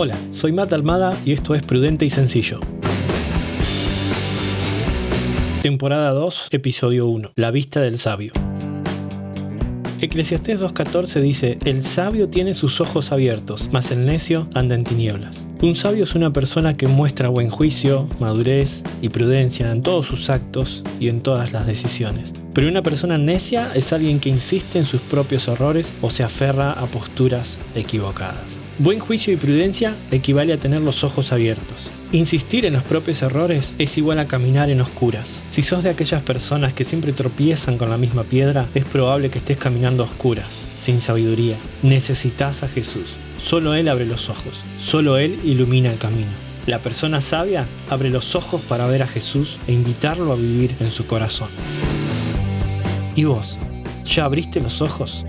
Hola, soy Matt Almada y esto es Prudente y Sencillo. Temporada 2, episodio 1. La vista del sabio. Eclesiastés 2.14 dice, El sabio tiene sus ojos abiertos, mas el necio anda en tinieblas. Un sabio es una persona que muestra buen juicio, madurez y prudencia en todos sus actos y en todas las decisiones. Pero una persona necia es alguien que insiste en sus propios errores o se aferra a posturas equivocadas. Buen juicio y prudencia equivale a tener los ojos abiertos. Insistir en los propios errores es igual a caminar en oscuras. Si sos de aquellas personas que siempre tropiezan con la misma piedra, es probable que estés caminando a oscuras, sin sabiduría. Necesitas a Jesús. Solo Él abre los ojos. Solo Él ilumina el camino. La persona sabia abre los ojos para ver a Jesús e invitarlo a vivir en su corazón. ¿Y vos? ¿Ya abriste los ojos?